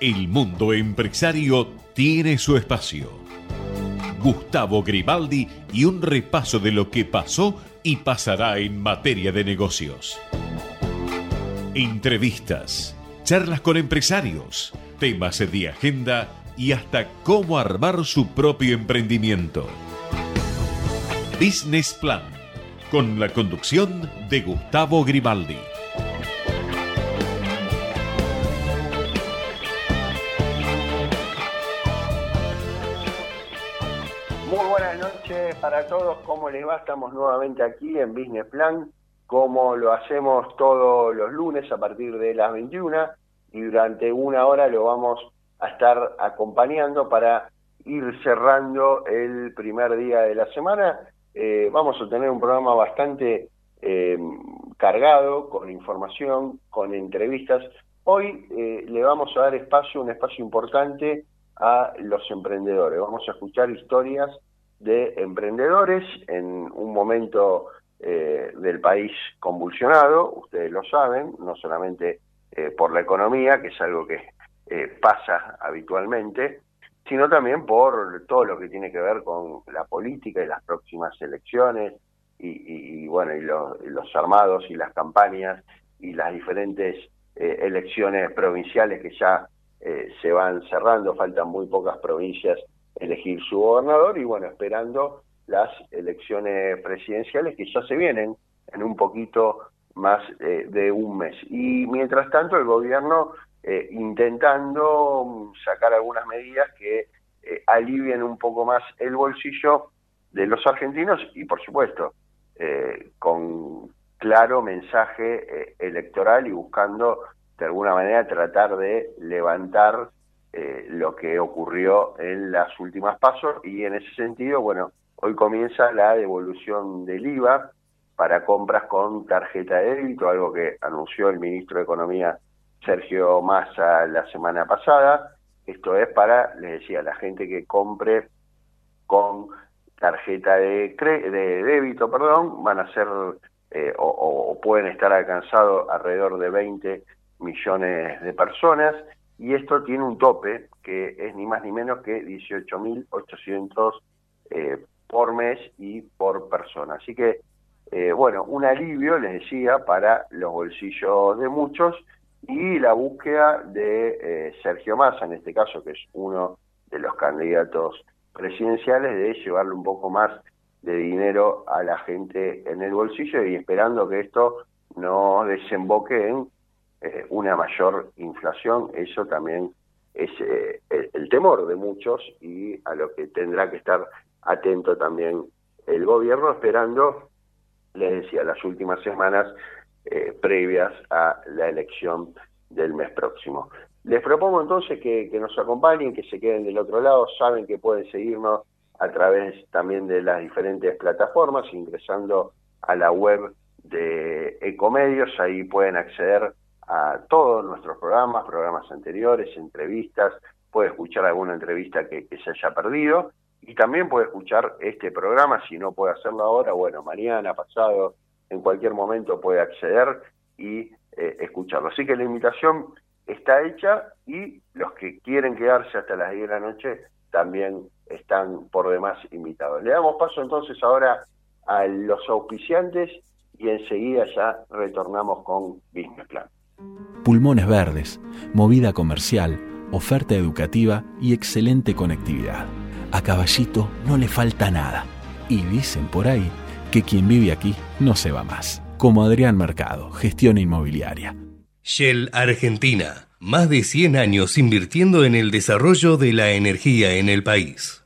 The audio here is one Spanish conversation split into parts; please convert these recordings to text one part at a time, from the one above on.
El mundo empresario tiene su espacio. Gustavo Grimaldi y un repaso de lo que pasó y pasará en materia de negocios. Entrevistas, charlas con empresarios, temas de agenda y hasta cómo armar su propio emprendimiento. Business Plan, con la conducción de Gustavo Grimaldi. Noches para todos, ¿cómo les va? Estamos nuevamente aquí en Business Plan, como lo hacemos todos los lunes a partir de las 21 y durante una hora lo vamos a estar acompañando para ir cerrando el primer día de la semana eh, vamos a tener un programa bastante eh, cargado con información, con entrevistas. Hoy eh, le vamos a dar espacio, un espacio importante a los emprendedores. Vamos a escuchar historias de emprendedores en un momento del país convulsionado, ustedes lo saben, no solamente por la economía, que es algo que pasa habitualmente, sino también por todo lo que tiene que ver con la política y las próximas elecciones y, bueno y los, armados y las campañas y las diferentes eh, elecciones provinciales que ya eh, se van cerrando. Faltan muy pocas provincias elegir su gobernador y bueno esperando las elecciones presidenciales que ya se vienen en un poquito más eh, de un mes. Y mientras tanto el gobierno eh, intentando sacar algunas medidas que eh, alivien un poco más el bolsillo de los argentinos y, por supuesto, con claro mensaje electoral y buscando de alguna manera tratar de levantar lo que ocurrió en las últimas pasos y en ese sentido, bueno, hoy comienza la devolución del IVA para compras con tarjeta de débito, algo que anunció el ministro de Economía Sergio Massa la semana pasada. Esto es para, les decía, la gente que compre con tarjeta de, de débito, perdón, van a ser eh, o, pueden estar alcanzados alrededor de 20 millones de personas y esto tiene un tope que es ni más ni menos que 18.800 eh, por mes y por persona. Así que, eh, bueno, un alivio, les decía, para los bolsillos de muchos y la búsqueda de eh, Sergio Massa, en este caso, que es uno de los candidatos presidenciales, de llevarle un poco más de dinero a la gente en el bolsillo y esperando que esto no desemboque en eh, una mayor inflación. Eso también es eh, el, temor de muchos y a lo que tendrá que estar atento también el gobierno, esperando, les decía, las últimas semanas eh, previas a la elección del mes próximo. Les propongo entonces que, nos acompañen, que se queden del otro lado, saben que pueden seguirnos a través también de las diferentes plataformas, ingresando a la web de Ecomedios, ahí pueden acceder a todos nuestros programas, programas anteriores, entrevistas, puede escuchar alguna entrevista que, se haya perdido y también puede escuchar este programa, si no puede hacerlo ahora, bueno, mañana, pasado, en cualquier momento puede acceder y eh, escucharlo. Así que la invitación está hecha y los que quieren quedarse hasta las 10 de la noche también están por demás invitados. Le damos paso entonces ahora a los auspiciantes y enseguida ya retornamos con Business Plan. Pulmones verdes, movida comercial, oferta educativa y excelente conectividad. A Caballito no le falta nada. Y dicen por ahí que quien vive aquí no se va más. Como Adrián Mercado, gestión inmobiliaria. Shell Argentina, más de 100 años invirtiendo en el desarrollo de la energía en el país.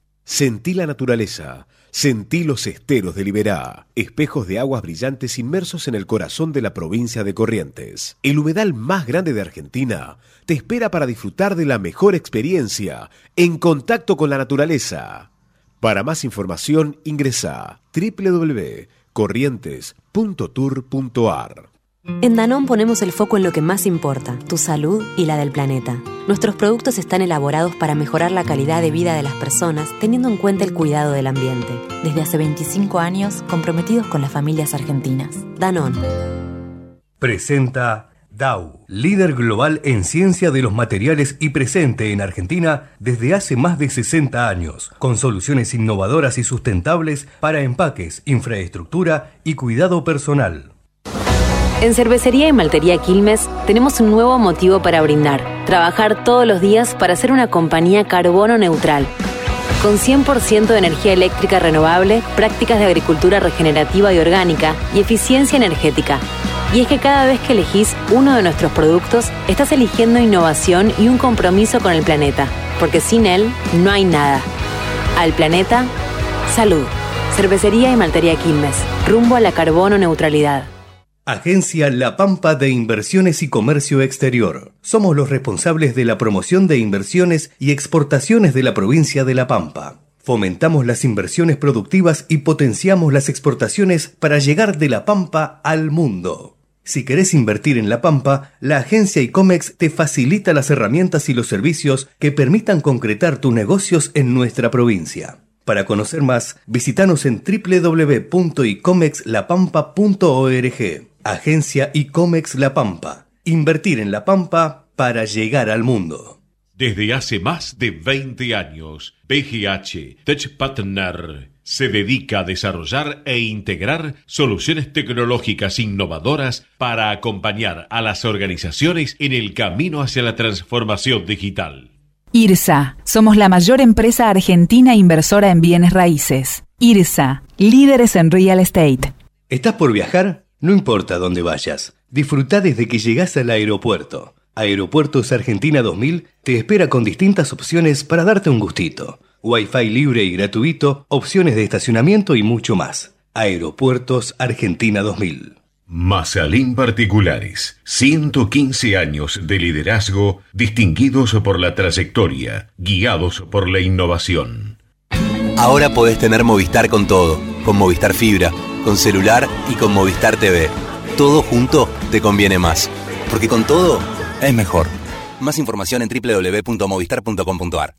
Sentí la naturaleza. Sentí los esteros de Liberá, espejos de aguas brillantes inmersos en el corazón de la provincia de Corrientes. El humedal más grande de Argentina te espera para disfrutar de la mejor experiencia en contacto con la naturaleza. Para más información ingresa www.corrientes.tour.ar. En Danón ponemos el foco en lo que más importa, tu salud y la del planeta. Nuestros productos están elaborados para mejorar la calidad de vida de las personas, teniendo en cuenta el cuidado del ambiente. Desde hace 25 años, comprometidos con las familias argentinas. Danón. Presenta Dow, líder global en ciencia de los materiales y presente en Argentina desde hace más de 60 años, con soluciones innovadoras y sustentables para empaques, infraestructura y cuidado personal. En Cervecería y Maltería Quilmes tenemos un nuevo motivo para brindar. Trabajar todos los días para ser una compañía carbono neutral. Con 100% de energía eléctrica renovable, prácticas de agricultura regenerativa y orgánica y eficiencia energética. Y es que cada vez que elegís uno de nuestros productos, estás eligiendo innovación y un compromiso con el planeta. Porque sin él, no hay nada. Al planeta, salud. Cervecería y Maltería Quilmes. Rumbo a la carbono neutralidad. Agencia La Pampa de Inversiones y Comercio Exterior. Somos los responsables de la promoción de inversiones y exportaciones de la provincia de La Pampa. Fomentamos las inversiones productivas y potenciamos las exportaciones para llegar de La Pampa al mundo. Si querés invertir en La Pampa, la agencia ICOMEX te facilita las herramientas y los servicios que permitan concretar tus negocios en nuestra provincia. Para conocer más, visitanos en www.icomexlapampa.org. Agencia ICOMEX La Pampa. Invertir en La Pampa para llegar al mundo. Desde hace más de 20 años, PGH Tech Partner se dedica a desarrollar e integrar soluciones tecnológicas innovadoras para acompañar a las organizaciones en el camino hacia la transformación digital. IRSA, somos la mayor empresa argentina inversora en bienes raíces. IRSA, líderes en real estate. ¿Estás por viajar? No importa dónde vayas, disfruta desde que llegas al aeropuerto. Aeropuertos Argentina 2000 te espera con distintas opciones para darte un gustito. Wi-Fi libre y gratuito, opciones de estacionamiento y mucho más. Aeropuertos Argentina 2000. Mazalín Particulares. 115 años de liderazgo distinguidos por la trayectoria, guiados por la innovación. Ahora podés tener Movistar con todo, con Movistar Fibra con celular y con Movistar TV. Todo junto te conviene más, porque con todo es mejor. Más información en www.movistar.com.ar.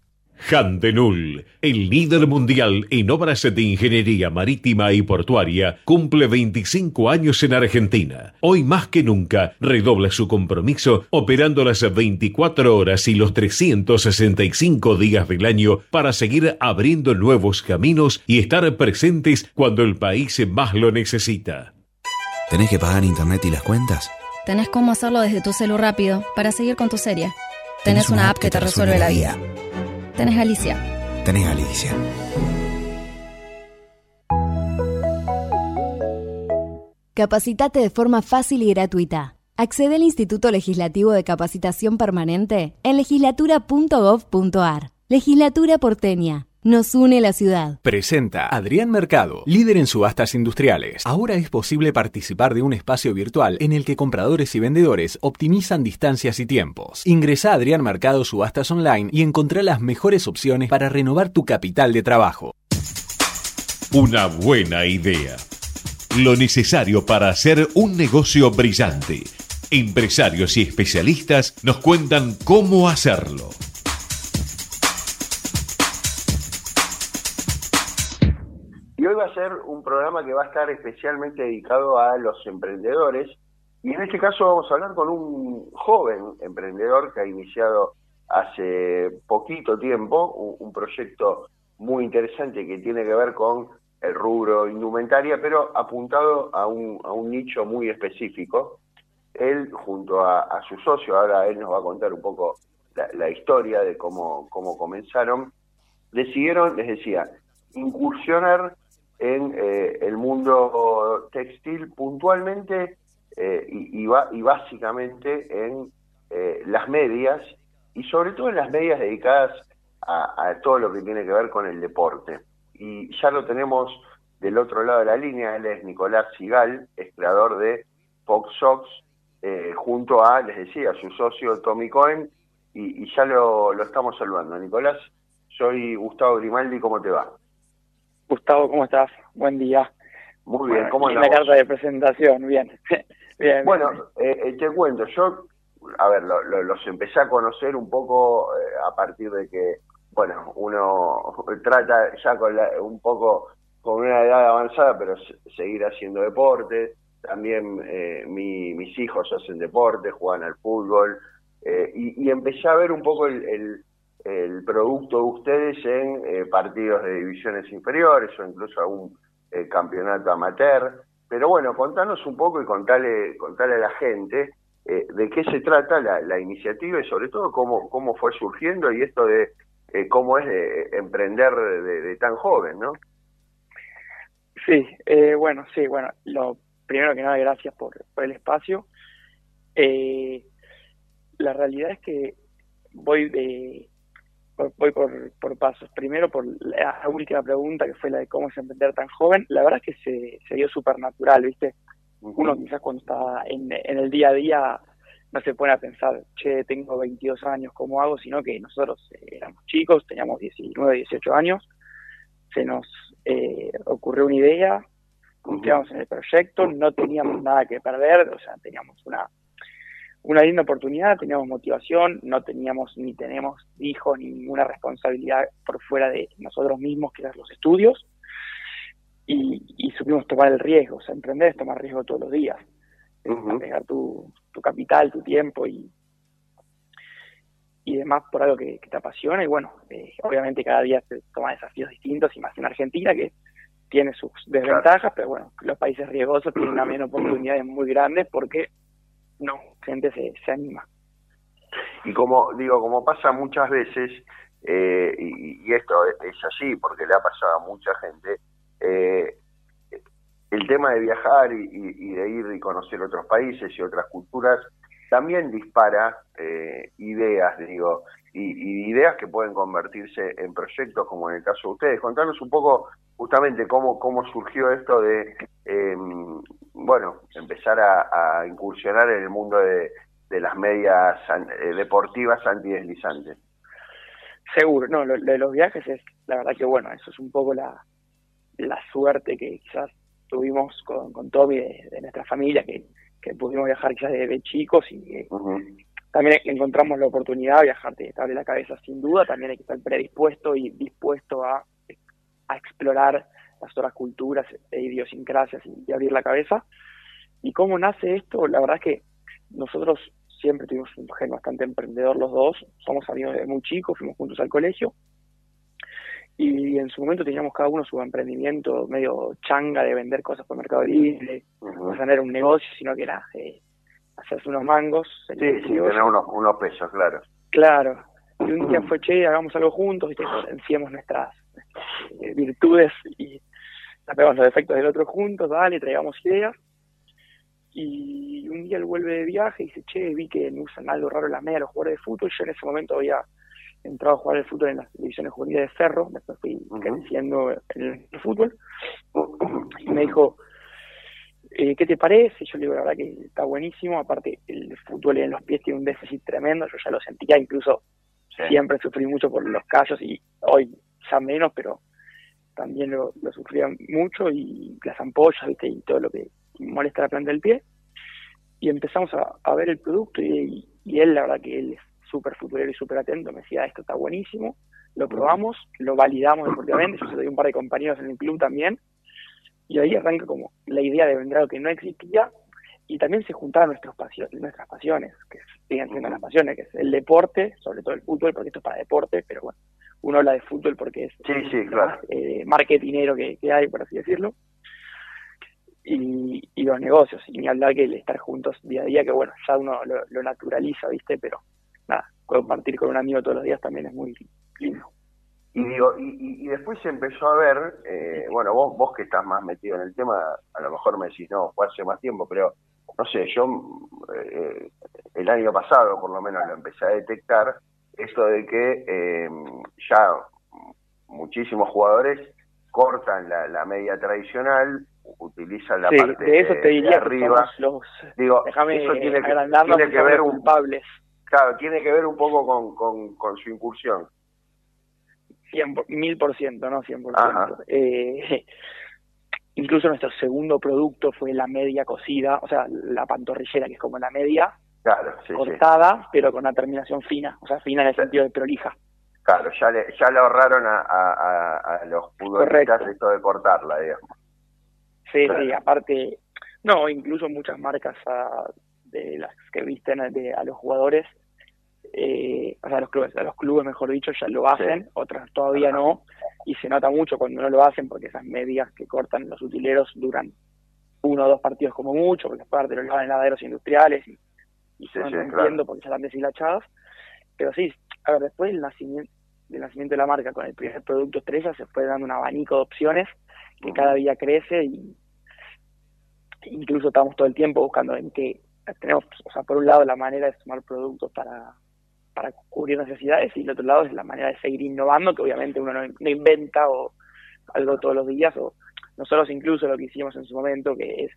Handenul, el líder mundial en obras de ingeniería marítima y portuaria, cumple 25 años en Argentina. Hoy más que nunca redobla su compromiso operando las 24 horas y los 365 días del año para seguir abriendo nuevos caminos y estar presentes cuando el país más lo necesita. ¿Tenés que pagar internet y las cuentas? Tenés cómo hacerlo desde tu celu rápido para seguir con tu serie. Tenés, una, app que te resuelve la vida. Tenés Alicia. Tenés Alicia. Capacitate de forma fácil y gratuita. Accede al Instituto Legislativo de Capacitación Permanente en legislatura.gov.ar. Legislatura porteña. Nos une la ciudad. Presenta Adrián Mercado, líder en subastas industriales. Ahora es posible participar de un espacio virtual en el que compradores y vendedores optimizan distancias y tiempos. Ingresa a Adrián Mercado Subastas Online y encontrá las mejores opciones para renovar tu capital de trabajo. Una buena idea. Lo necesario para hacer un negocio brillante. Empresarios y especialistas nos cuentan cómo hacerlo. Un programa que va a estar especialmente dedicado a los emprendedores. Y en este caso vamos a hablar con un joven emprendedor que ha iniciado hace poquito tiempo un, proyecto muy interesante que tiene que ver con el rubro indumentaria, pero apuntado a un, a un nicho muy específico. Él, junto a, su socio, ahora él nos va a contar un poco la, la historia de cómo, cómo comenzaron, decidieron, les decía, incursionar en eh, el mundo textil puntualmente eh, y, y, básicamente en eh, las medias y sobre todo en las medias dedicadas a, todo lo que tiene que ver con el deporte. Y ya lo tenemos del otro lado de la línea, él es Nicolás Sigal, es creador de Fox Sox, eh, junto a, les decía, su socio Tommy Cohen, y, ya lo, lo, estamos saludando. Nicolás, soy Gustavo Grimaldi, ¿cómo te va? Gustavo, ¿cómo estás? Buen día. Muy bien, ¿cómo andamos? La carta de presentación, bien. bien bueno, eh, eh, te cuento, yo, a ver, los empecé a conocer un poco a partir de que bueno, uno trata ya con un poco con una edad avanzada, pero seguir haciendo deporte. También eh, mis hijos hacen deporte, juegan al fútbol. Eh, y, empecé a ver un poco el, el, producto de ustedes en eh, partidos de divisiones inferiores o incluso algún campeonato amateur. Pero bueno, contanos un poco y contale, contale a la gente de qué se trata la, la iniciativa y sobre todo cómo, cómo fue surgiendo y esto de eh, cómo es emprender de, tan joven, ¿no? Sí, eh, bueno, sí, bueno, lo primero que nada, gracias por, el espacio. Eh, la realidad es que voy de voy por, por pasos. Primero por la última pregunta, que fue la de cómo es emprender tan joven. La verdad es que se, se dio súper natural, ¿viste? Uno quizás cuando está en, en el día a día no se pone a pensar, che, tengo 22 años, ¿cómo hago? Sino que nosotros eh, éramos chicos, teníamos 19, 18 años, se nos eh, ocurrió una idea, confiamos en el proyecto, no teníamos nada que perder, o sea, teníamos una, una linda oportunidad, teníamos motivación, no teníamos ni tenemos hijos ni ninguna responsabilidad por fuera de nosotros mismos, que eran los estudios, y, y supimos tomar el riesgo, o sea, emprender es tomar riesgo todos los días, uh tu, tu capital, tu tiempo y, y demás por algo que, te apasiona. Y bueno, eh, obviamente cada día se toma desafíos distintos, y más en Argentina, que tiene sus desventajas, pero bueno, los países riesgosos tienen también oportunidades muy grandes porque no, gente se, se anima. Y como digo, como pasa muchas veces, eh, y, esto es así porque le ha pasado a mucha gente, eh, el tema de viajar y, de ir y conocer otros países y otras culturas también dispara eh, ideas, digo, y, ideas que pueden convertirse en proyectos como en el caso de ustedes. Contanos un poco justamente cómo, cómo surgió esto de, em, bueno, empezar a, incursionar en el mundo de, las medias eh, deportivas antideslizantes. Seguro, no, lo, de los viajes es, la verdad que bueno, eso es un poco la, la suerte que quizás tuvimos con, con Tommy de, nuestra familia, que, pudimos viajar ya de, chicos y también encontramos la oportunidad de viajar, te abre la cabeza sin duda, también hay que estar predispuesto y dispuesto a, a explorar las otras culturas e idiosincrasias y, abrir la cabeza. ¿Y cómo nace esto? La verdad es que nosotros siempre tuvimos un gen bastante emprendedor los dos, somos amigos de muy chicos, fuimos juntos al colegio, y en su momento teníamos cada uno su emprendimiento medio changa de vender cosas por Mercado Libre, no era un negocio, sino que era eh, hacerse unos mangos. Sí, sí, tener unos, unos pesos, claro. Claro. Y un día fue, che, hagamos algo juntos, y potenciemos nuestras, eh, virtudes y tapemos los defectos del otro juntos, dale, traigamos ideas. Y un día él vuelve de viaje y dice, che, vi que me usan algo raro en las medias los jugadores de fútbol. Yo en ese momento había entrado a jugar el fútbol en las divisiones juveniles de Cerro, después fui creciendo en el fútbol, y me dijo, eh, ¿qué te parece? Yo le digo, la verdad que está buenísimo, aparte el fútbol en los pies tiene un déficit tremendo, yo ya lo sentía, incluso siempre sufrí mucho por los callos y hoy ya menos, pero también lo, sufría mucho y las ampollas, ¿viste? y todo lo que molesta la planta del pie. Y empezamos a, ver el producto y, y, él, la verdad que él es súper futbolero y súper atento, me decía, esto está buenísimo, lo probamos, lo validamos deportivamente, yo soy un par de compañeros en el club también, y ahí arranca como la idea de vender algo que no existía, y también se juntaban nuestros pasiones, nuestras pasiones, que siguen siendo las pasiones, que es el deporte, sobre todo el fútbol, porque esto es para deporte, pero bueno, uno habla de fútbol porque es sí, sí, claro. eh, marketinero que, hay, por así decirlo, y, los negocios, y ni hablar que el estar juntos día a día, que bueno, ya uno lo naturaliza, ¿viste? Pero nada, compartir con un amigo todos los días también es muy lindo. Y digo, y, después se empezó a ver, eh, bueno, vos, vos que estás más metido en el tema, a lo mejor me decís, no, fue hace más tiempo, pero no sé, yo eh, el año pasado por lo menos lo empecé a detectar, esto de que eh, ya muchísimos jugadores cortan la, media tradicional, utilizan la parte de eso te diría arriba. los, Digo, déjame eso tiene que, tiene que ver un, culpables. Claro, tiene que ver un poco con, con, con su incursión. Cien, mil por ciento, no cien por ciento. Eh, incluso nuestro segundo producto fue la media cocida, o sea, la pantorrillera, que es como la media, claro, cortada, pero con una terminación fina, o sea, fina en el sentido de prolija. Claro, ya le, ya le ahorraron a, a, los futbolistas esto de cortarla, digamos. Sí, sí, aparte, no, incluso muchas marcas ah, de las que visten a, a los jugadores, eh, o sea, a los clubes, a los clubes, mejor dicho, ya lo hacen, otras todavía no, y se nota mucho cuando no lo hacen porque esas medias que cortan los utileros duran uno o dos partidos como mucho, porque aparte lo lavan en laderos industriales y, y se van rompiendo porque ya están deshilachadas. Pero sí, a ver, después del nacimiento, del nacimiento de la marca con el primer producto estrella se fue dando un abanico de opciones que cada día crece y incluso estamos todo el tiempo buscando en qué tenemos, o sea, por un lado la manera de sumar productos para, para cubrir necesidades y el otro lado es la manera de seguir innovando, que obviamente uno no, inventa o algo todos los días, o nosotros incluso lo que hicimos en su momento, que es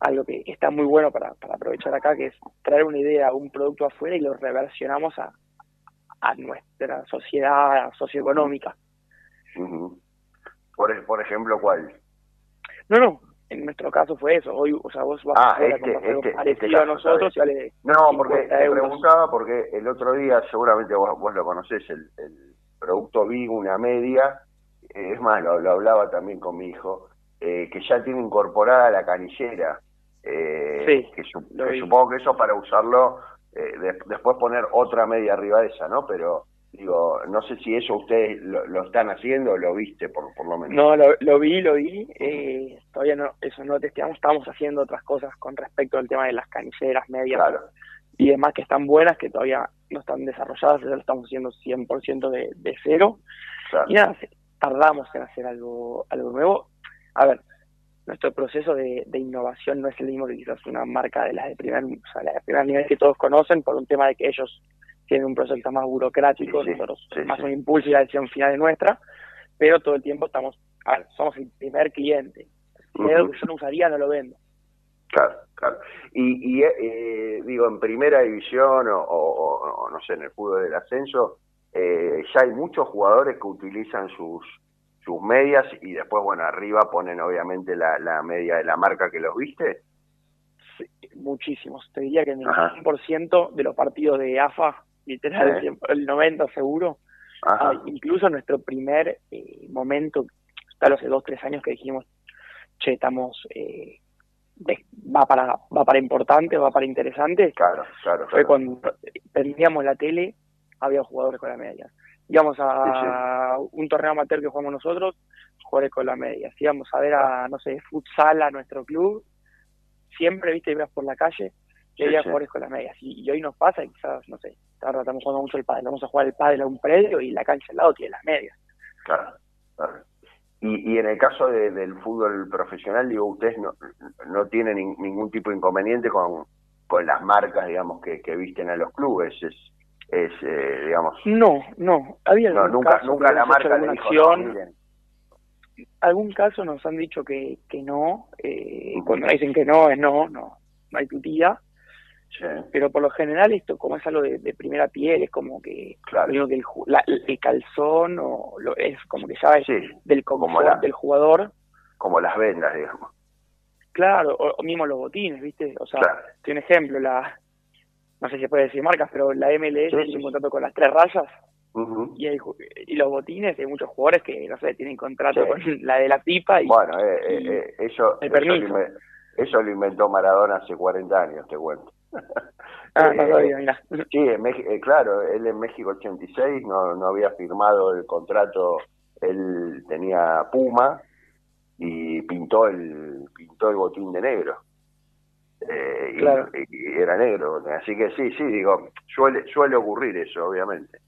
algo que está muy bueno para, para aprovechar acá, que es traer una idea, un producto afuera y lo reversionamos a, a nuestra sociedad socioeconómica. por, por ejemplo, ¿cuál? No, no, en nuestro caso fue eso. Hoy, o sea, vos vas a, este, este, parecido este a nosotros y vale No, porque te preguntaba, porque el otro día, seguramente vos, vos lo conocés, el, el producto Big, una media, eh, es más, lo, hablaba también con mi hijo, eh, que ya tiene incorporada la canillera. Eh, sí, que, supongo que eso para usarlo, eh, después poner otra media arriba de esa, ¿no? Pero Digo, no sé si eso ustedes lo, están haciendo o lo viste por, por lo menos. No, lo, vi, lo vi. Eh, todavía no, eso no testeamos. Estamos haciendo otras cosas con respecto al tema de las canilleras medias y demás que están buenas, que todavía no están desarrolladas. Eso lo estamos haciendo 100% de, de cero. Y nada, tardamos en hacer algo, algo nuevo. A ver, nuestro proceso de, de, innovación no es el mismo que quizás una marca de las de primer, o sea, de primer nivel que todos conocen por un tema de que ellos tiene un proceso más burocrático, nosotros más un impulso y la decisión final es nuestra, pero todo el tiempo estamos, a ver, somos el primer cliente. Si que yo no usaría, no lo vendo. Claro, claro. Y, y eh, digo, en primera división o, no sé, en el fútbol del ascenso, eh, ya hay muchos jugadores que utilizan sus sus medias y después, bueno, arriba ponen obviamente la, la media de la marca que los viste. Sí, muchísimos. Te diría que en el 100% de los partidos de AFA literal, el 90 seguro. Ah, incluso nuestro primer eh, momento, tal hace dos, tres años que dijimos, che, estamos, eh, va para va para importante, va para interesante. Claro, claro. Fue cuando prendíamos la tele, había jugadores con la media. Íbamos a un torneo amateur que jugamos nosotros, jugadores con la media. íbamos a ver a, no sé, futsal a nuestro club, siempre, viste, ibas por la calle, que había jugadores con las medias. Y, hoy nos pasa, quizás, no sé, ahora estamos jugando mucho el pádel, vamos a jugar el pádel a un predio y la cancha al lado tiene las medias. Claro, Y, y en el caso del fútbol profesional, digo, ustedes no, no tienen ningún tipo de inconveniente con, con las marcas, digamos, que, que visten a los clubes. Es, es eh, digamos... No, no. Había no, nunca, nunca la marca le dijo, acción, algún caso nos han dicho que, que no, eh, cuando dicen que no, es no, no, no hay tutía. Pero por lo general esto, como es algo de, primera piel, es como que, que el, calzón o lo, es como que ya es del confort del jugador. Como las vendas, digamos. Claro, o, mismo los botines, ¿viste? O sea, tiene un ejemplo, la no sé si se puede decir marcas, pero la MLS tiene un contrato con las tres rayas y, y los botines, hay muchos jugadores que, no sé, tienen contrato con la de la pipa y... Bueno, eh, eh, eh eso, eso, lo inventó Maradona hace 40 años, te cuento. Ah, eh, Sí, eh, claro, él en México 86 no, no había firmado el contrato, él tenía Puma y pintó el pintó el botín de negro. Eh, y, era negro, así que sí, sí, digo, suele suele ocurrir eso, obviamente.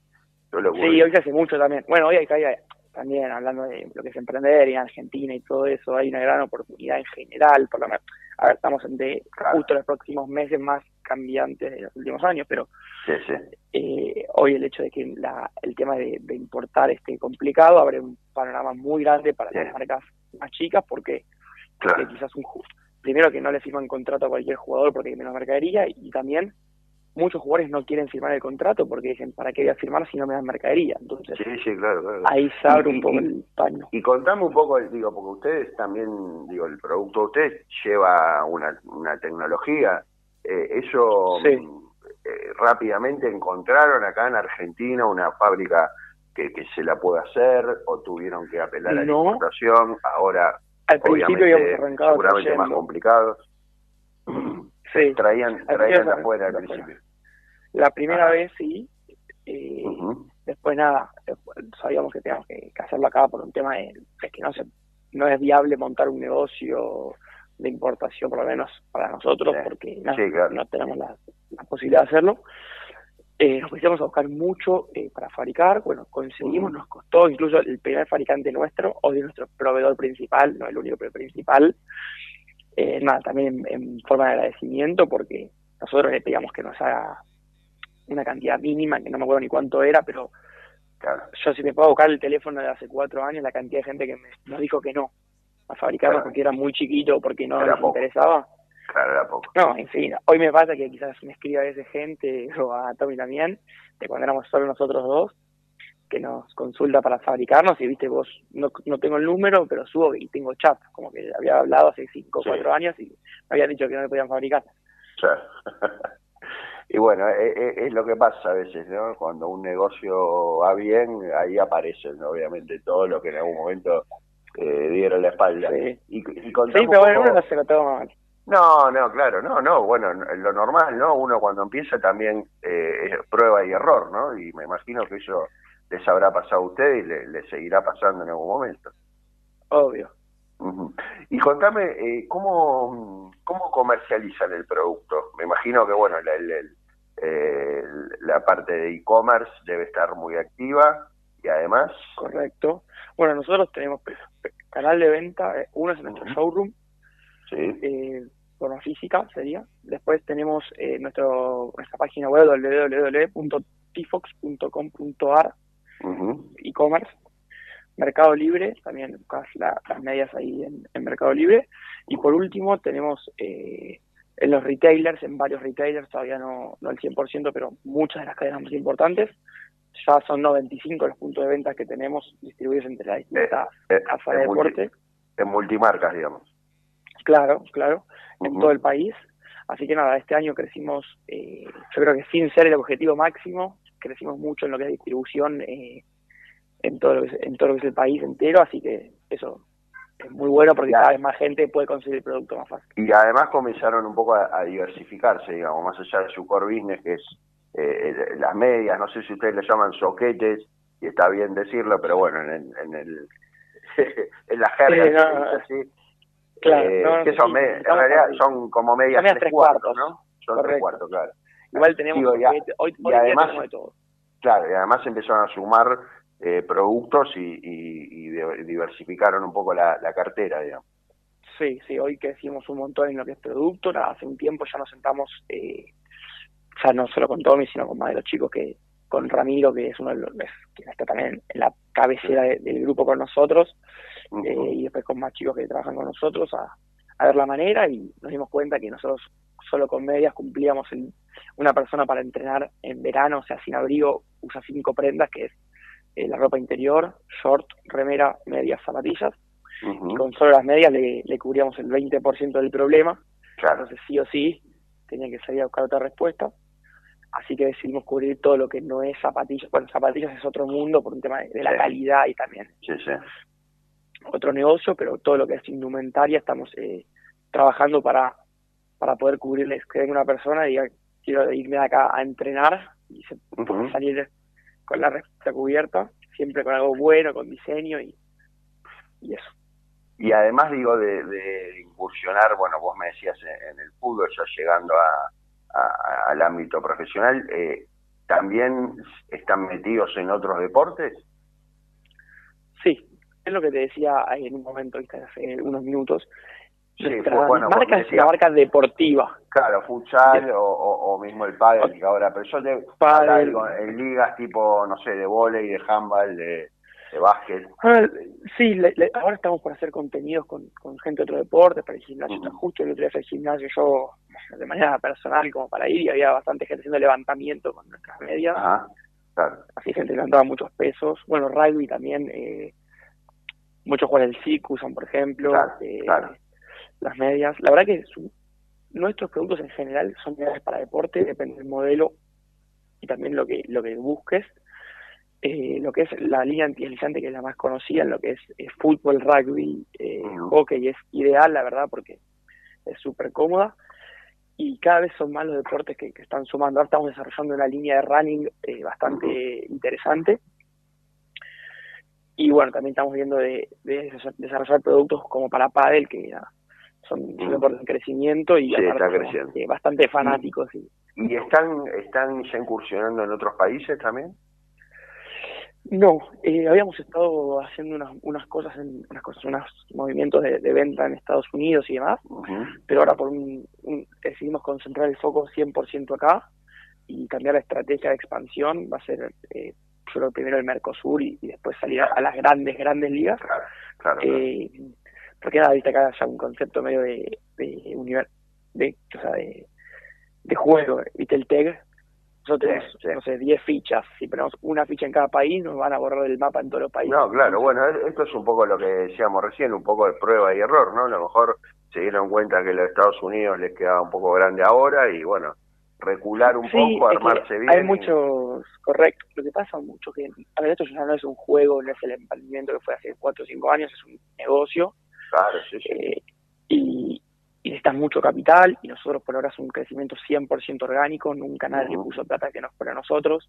Sí, hoy se hace mucho también. Bueno, hoy hay, hay, también hablando de lo que es emprender en Argentina y todo eso, hay una gran oportunidad en general, por lo menos. A ver, estamos en justo los próximos meses más cambiante de los últimos años, pero eh, hoy el hecho de que la, el tema de, importar esté complicado abre un panorama muy grande para las marcas más chicas porque, quizás un primero que no le firman contrato a cualquier jugador porque hay menos mercadería y también muchos jugadores no quieren firmar el contrato porque dicen, ¿para qué voy a firmar si no me dan mercadería? Entonces, sí, sí, claro, claro. ahí se abre un poco el paño. Y contame un poco, digo, porque ustedes también, digo, el producto de ustedes lleva una, una tecnología, eh, eso eh, rápidamente encontraron acá en Argentina una fábrica que, que se la pueda hacer o tuvieron que apelar a la importación, ahora al principio habíamos arrancado seguramente más complicados. Sí. Traían, traían de afuera al principio. La primera vez sí, eh, después nada, sabíamos que teníamos que, hacerlo acá por un tema de, que no, se, no es viable montar un negocio de importación, por lo menos para nosotros, porque no tenemos la, posibilidad de hacerlo. Eh, nos pusimos a buscar mucho eh, para fabricar, bueno, conseguimos, nos costó. Incluso el primer fabricante nuestro, o de nuestro proveedor principal, no el único, pero principal, eh, nada, también en, forma de agradecimiento, porque nosotros le pedíamos que nos haga una cantidad mínima, que no me acuerdo ni cuánto era, pero yo si me puedo buscar el teléfono de hace cuatro años, la cantidad de gente que me, nos dijo que no, a fabricarlo porque era muy chiquito, porque no les interesaba. Claro, era poco. No, en fin, hoy me pasa que quizás me escriba a veces gente, o a Tommy también, de cuando éramos solo nosotros dos, que nos consulta para fabricarnos y viste vos, no, no tengo el número, pero subo y tengo chat, como que había hablado hace cinco o cuatro años y me habían dicho que no me podían fabricar. Y bueno, es, e, es, lo que pasa a veces, ¿no? Cuando un negocio va bien, ahí aparecen, obviamente, todos los que en algún momento eh, dieron la espalda. Sí, y, y sí pero bueno, uno no se lo toma mal. No, no, claro, no, no, bueno, lo normal, ¿no? Uno cuando empieza también eh, es prueba y error, ¿no? Y me imagino que eso les habrá pasado a usted y le, seguirá pasando en algún momento. Obvio. Y contame, eh, ¿cómo, ¿cómo comercializan el producto? Me imagino que, bueno, la, eh, la parte de e-commerce debe estar muy activa y además... Correcto. Bueno, nosotros tenemos canal de venta, eh, uno es nuestro showroom, sí. eh, forma física sería. Después tenemos eh, nuestro, nuestra página web www.tifox.com.ar e-commerce. Mercado Libre, también buscas las medias ahí en, Mercado Libre. Y por último tenemos eh, en los retailers, en varios retailers, todavía no, no el 100%, pero muchas de las cadenas más importantes. Ya son 95 los puntos de venta que tenemos distribuidos entre las distintas eh, eh, casas de deporte. en multimarcas, digamos. Claro, claro, en todo el país. Así que nada, este año crecimos, yo creo que sin ser el objetivo máximo, crecimos mucho en lo que es distribución eh, en, todo lo que es, en todo lo que es el país entero, así que eso es muy bueno porque cada vez más gente puede conseguir el producto más fácil. Y además comenzaron un poco a, diversificarse, digamos, más allá de su core business, que es eh, las medias, no sé si ustedes le llaman soquetes, y está bien decirlo, pero bueno, en, en el en la jerga, sí, Claro, eh, que son en realidad son como medias, tres, cuartos, ¿no? Son tres cuartos, claro. Igual tenemos hoy, y además, de todo. Claro, y además empezaron a sumar eh, productos y, diversificaron un poco la, cartera, digamos. Sí, sí, hoy crecimos un montón en lo que es producto, hace un tiempo ya nos sentamos, eh, ya no solo con Tommy, sino con más de los chicos que con Ramiro, que es uno de los que está también en la cabecera del grupo con nosotros, eh, y después con más chicos que trabajan con nosotros a, a ver la manera y nos dimos cuenta que nosotros solo con medias cumplíamos el, una persona para entrenar en verano, o sea, sin abrigo, usa cinco prendas, que es eh, la ropa interior, short, remera, medias, zapatillas. Y con solo las medias le, cubríamos el 20% del problema. Claro. Entonces, sí o sí, tenía que salir a buscar otra respuesta. Así que decidimos cubrir todo lo que no es zapatillas. Bueno, zapatillas es otro mundo por un tema de, la calidad y también sí, sí. Otro negocio, pero todo lo que es indumentaria estamos eh, trabajando para, para poder cubrirles que venga una persona y diga, quiero irme de acá a entrenar y se salir con la respuesta cubierta, siempre con algo bueno, con diseño y, y eso. Y además digo de, incursionar, bueno, vos me decías en, el fútbol, ya llegando a, al ámbito profesional, eh, ¿también están metidos en otros deportes? Es lo que te decía en un momento, hace unos minutos. Sí, bueno, marca es una marca deportiva. Claro, futsal o, o, o mismo el pádel que ahora, pero yo te Pádel. en ligas tipo, no sé, de vóley, de handball, de, de básquet. Ah, sí, le- le- ahora estamos por hacer contenidos con, con gente de otro deporte, para el gimnasio. está Justo el otro día fue el gimnasio yo de manera personal como para ir y había bastante gente haciendo levantamiento con nuestras medias. Ajá, claro. Así gente levantaba muchos pesos. Bueno, rugby también. Eh, muchos jugadores del SIC usan, por ejemplo, Claro, eh, claro. las medias. La verdad que su- nuestros productos en general son ideales para deporte, depende del modelo y también lo que lo que busques. Eh, lo que es la línea antideslizante, que es la más conocida, en lo que es eh, fútbol, rugby, eh, hockey, es ideal, la verdad, porque es súper cómoda. Y cada vez son más los deportes que, que están sumando. Ahora estamos desarrollando una línea de running eh, bastante interesante. Y bueno, también estamos viendo de, de desarrollar productos como para pádel, que ya son, deportes en crecimiento y Sí, aparte está somos, creciendo. eh, bastante fanáticos. Y, ¿Y están, están ya incursionando en otros países también? No, eh, habíamos estado haciendo unas, unas cosas, en, unas cosas, unos movimientos de, de venta en Estados Unidos y demás, pero ahora por un, un- decidimos concentrar el foco 100% acá y cambiar la estrategia de expansión. Va a ser, eh, yo creo, primero el Mercosur y, y después salir a, a las grandes, grandes ligas. claro, Eh, porque nada, viste acá ya un concepto medio de, de, univer- de, o sea, de, de juego, viste el TEG. Nosotros tenemos, no sé, 10 fichas. Si ponemos una ficha en cada país, nos van a borrar el mapa en todos los países. No, claro, bueno, e- esto es un poco lo que decíamos recién, un poco de prueba y error, ¿no? A lo mejor se dieron cuenta que los Estados Unidos les quedaba un poco grande ahora y bueno, recular un Sí, poco, armarse bien. Hay y- muchos, correcto. Lo que pasa mucho que, a ver, esto ya no es un juego, no es el emprendimiento que fue hace 4 o 5 años, es un negocio. Claro, sí, sí. Eh, y, y necesitas mucho capital y nosotros por ahora es un crecimiento 100% orgánico, nunca nadie puso plata que nos pone a nosotros.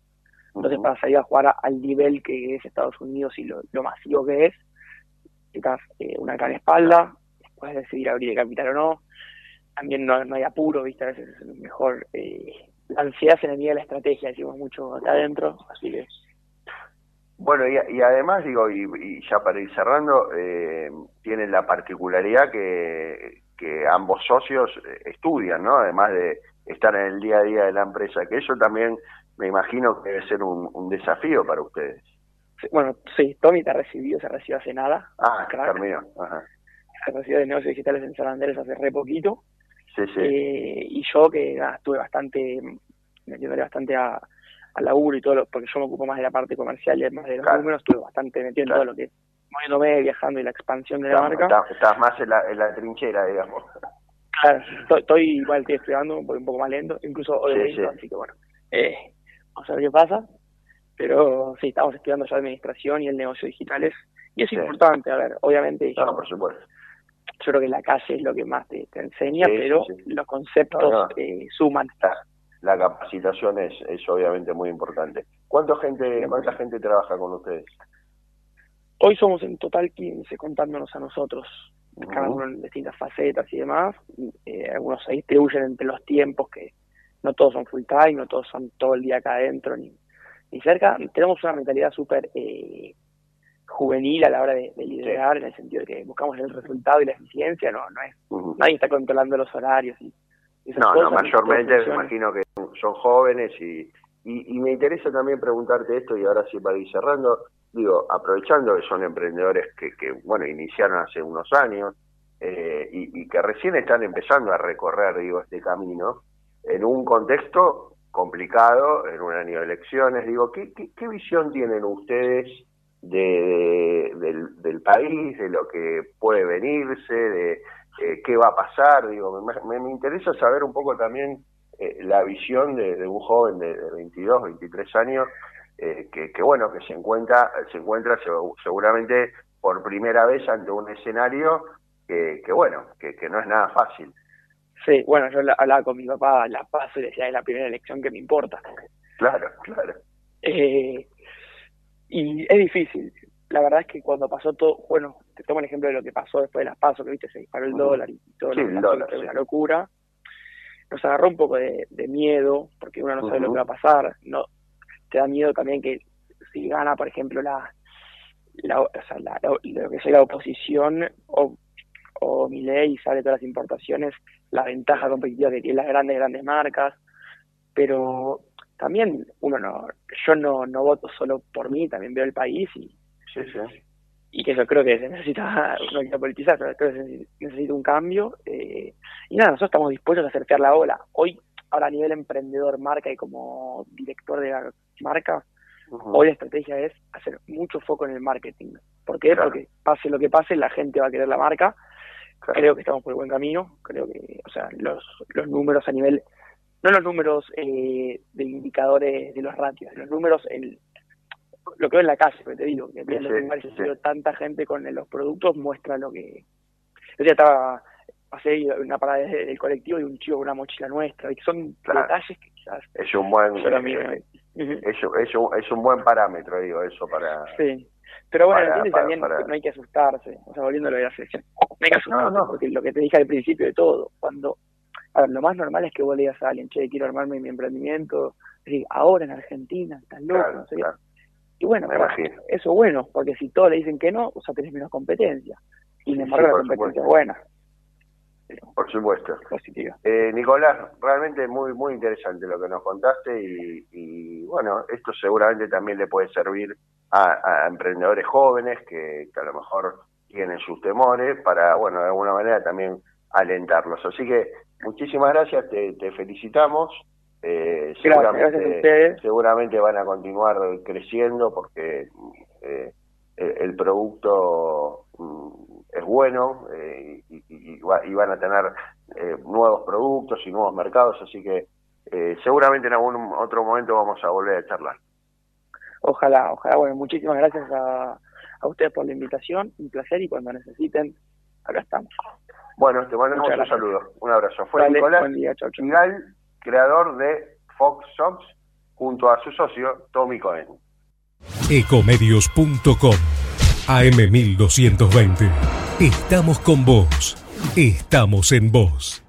Entonces para salir a jugar a- al nivel que es Estados Unidos y lo, lo masivo que es, necesitas eh, una gran espalda, puedes decidir abrir el capital o no. También no, no hay apuro, ¿viste? A veces es mejor. Eh, la ansiedad es enemiga de la estrategia, decimos mucho acá adentro, así que Bueno, y, y además, digo, y, y ya para ir cerrando, eh, tienen la particularidad que, que ambos socios eh, estudian, ¿no? Además de estar en el día a día de la empresa, que eso también me imagino que debe ser un, un desafío para ustedes. Bueno, sí, Tommy te ha recibido, se recibió hace nada. Ah, terminó. Ajá. Se recibió de negocios digitales en San Andrés hace re poquito. Sí, sí. Eh, y yo que nada, estuve bastante, metiéndole bastante a, a laburo y todo, lo, porque yo me ocupo más de la parte comercial y más de los Claro. números, estuve bastante metido en Claro. todo lo que es moviéndome, viajando y la expansión de la marca. estás- más en la, en la trinchera, digamos. Claro, estoy, estoy igual, estoy estudiando, voy un poco más lento, incluso hoy Sí, lento, sí. así que bueno, eh, vamos a ver qué pasa. Pero sí, estamos estudiando ya administración y el negocio digitales. Y es Sí. importante, a ver, obviamente yo, No, por supuesto. Yo creo que la calle es lo que más te, te enseña, Sí, pero sí, los conceptos No, no. eh, suman. La capacitación es, es obviamente muy importante. ¿Cuánta gente, ¿Cuánta gente trabaja con ustedes? Hoy somos en total 15, contándonos a nosotros, cada uno en distintas facetas y demás. Eh, algunos se distribuyen entre los tiempos, que no todos son full time, no todos son todo el día acá adentro ni, ni cerca. Tenemos una mentalidad súper eh, juvenil a la hora de, de liderar, en el sentido de que buscamos el resultado y la eficiencia, no, no es, nadie está controlando los horarios y, No, no, cosas, mayormente me imagino que son jóvenes y, y, y me interesa también preguntarte esto y ahora sí para ir cerrando, digo, aprovechando que son emprendedores que, que bueno, iniciaron hace unos años eh, y, y que recién están empezando a recorrer, digo, este camino en un contexto complicado, en un año de elecciones, digo, ¿qué, qué, qué visión tienen ustedes de, de- del, del país, de lo que puede venirse, de eh, qué va a pasar? Digo, me, me- interesa saber un poco también eh, la visión de, de un joven de, de 22, 23 años, eh, que, que, bueno, que se encuentra, se encuentra segu- seguramente por primera vez ante un escenario que, que bueno, que, que no es nada fácil. Sí, bueno, yo la- hablaba con mi papá, la paso y decía, es la primera elección que me importa. Claro, claro. Eh, y es difícil. La verdad es que cuando pasó todo, bueno, te tomo el ejemplo de lo que pasó después de las pasos, que viste, se disparó el dólar y todo Sí, lo dólar, sí. una locura. Nos agarró un poco de, de miedo, porque uno no sabe lo que va a pasar. No, te da miedo también que si gana, por ejemplo, la, la, o sea, la- la- lo que sea la oposición, o, o Milei sale todas las importaciones, la ventaja competitiva que tienen las grandes, grandes marcas, pero también uno no, yo no, no voto solo por mí, también veo el país y, y que yo creo que se necesita, no quiero politizar, pero creo que se necesita un cambio. Eh, y nada, nosotros estamos dispuestos a surfear la ola. Hoy, ahora a nivel emprendedor, marca y como director de la marca, hoy la estrategia es hacer mucho foco en el marketing. ¿Por qué? Porque pase lo que pase, la gente va a querer la marca. Creo que estamos por el buen camino. Creo que, o sea, los, los números a nivel, no los números eh, de indicadores de los ratios, los números en lo que veo en la calle, te digo, que sí, tanta gente con los productos muestra lo que... Yo ya estaba, pasé una parada del colectivo y un chivo con una mochila nuestra, y son detalles que quizás... Es un buen... Eh, eso, es un buen parámetro, digo, eso para... Sí. Pero bueno, también no hay que asustarse, o sea, volviendo a la selección, no hay que asustarse, porque lo que te dije al principio de todo, cuando, a ver, lo más normal es que vos le digas a alguien, che, quiero armarme mi emprendimiento, ahora en Argentina, estás loco, no sé y bueno, eso es bueno, porque si todos le dicen que no, o sea, tenés menos competencia. Y me embargo la competencia es buena. Por supuesto. Positiva. Eh, Nicolás, realmente muy muy interesante lo que nos contaste y, bueno, esto seguramente también le puede servir a, emprendedores jóvenes que, a lo mejor tienen sus temores para, bueno, de alguna manera también alentarlos. Así que muchísimas gracias, te, te felicitamos eh, seguramente, seguramente van a continuar creciendo porque eh, el, producto mm, es bueno eh, y, van a tener eh, nuevos productos y nuevos mercados, así que seguramente en algún otro momento vamos a volver a charlar. Ojalá, ojalá. Bueno, muchísimas gracias a, a ustedes por la invitación, un placer y cuando necesiten, acá estamos. Bueno, te mandamos un saludo, un abrazo. Fue Nicolás creador de Fox Sox, junto a su socio Tommy Cohen. Ecomedios.com AM1220. Estamos con vos. Estamos en vos.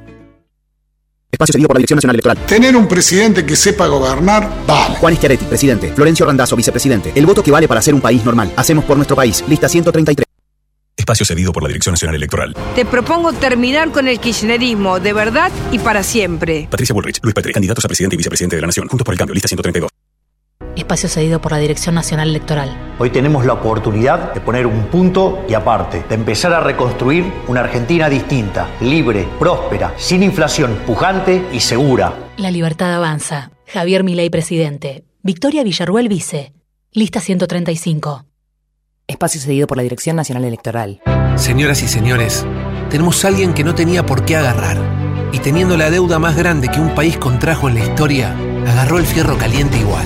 Espacio cedido por la Dirección Nacional Electoral. Tener un presidente que sepa gobernar, vale. Juan Schiaretti, presidente. Florencio Randazzo, vicepresidente. El voto que vale para ser un país normal. Hacemos por nuestro país. Lista 133. Espacio cedido por la Dirección Nacional Electoral. Te propongo terminar con el kirchnerismo de verdad y para siempre. Patricia Bullrich, Luis Petri, candidatos a presidente y vicepresidente de la Nación. Juntos por el cambio. Lista 132 espacio cedido por la Dirección Nacional Electoral. Hoy tenemos la oportunidad de poner un punto y aparte, de empezar a reconstruir una Argentina distinta, libre, próspera, sin inflación, pujante y segura. La libertad avanza. Javier Milei, presidente. Victoria Villarruel, vice. Lista 135. Espacio cedido por la Dirección Nacional Electoral. Señoras y señores, tenemos a alguien que no tenía por qué agarrar. Y teniendo la deuda más grande que un país contrajo en la historia, agarró el fierro caliente igual.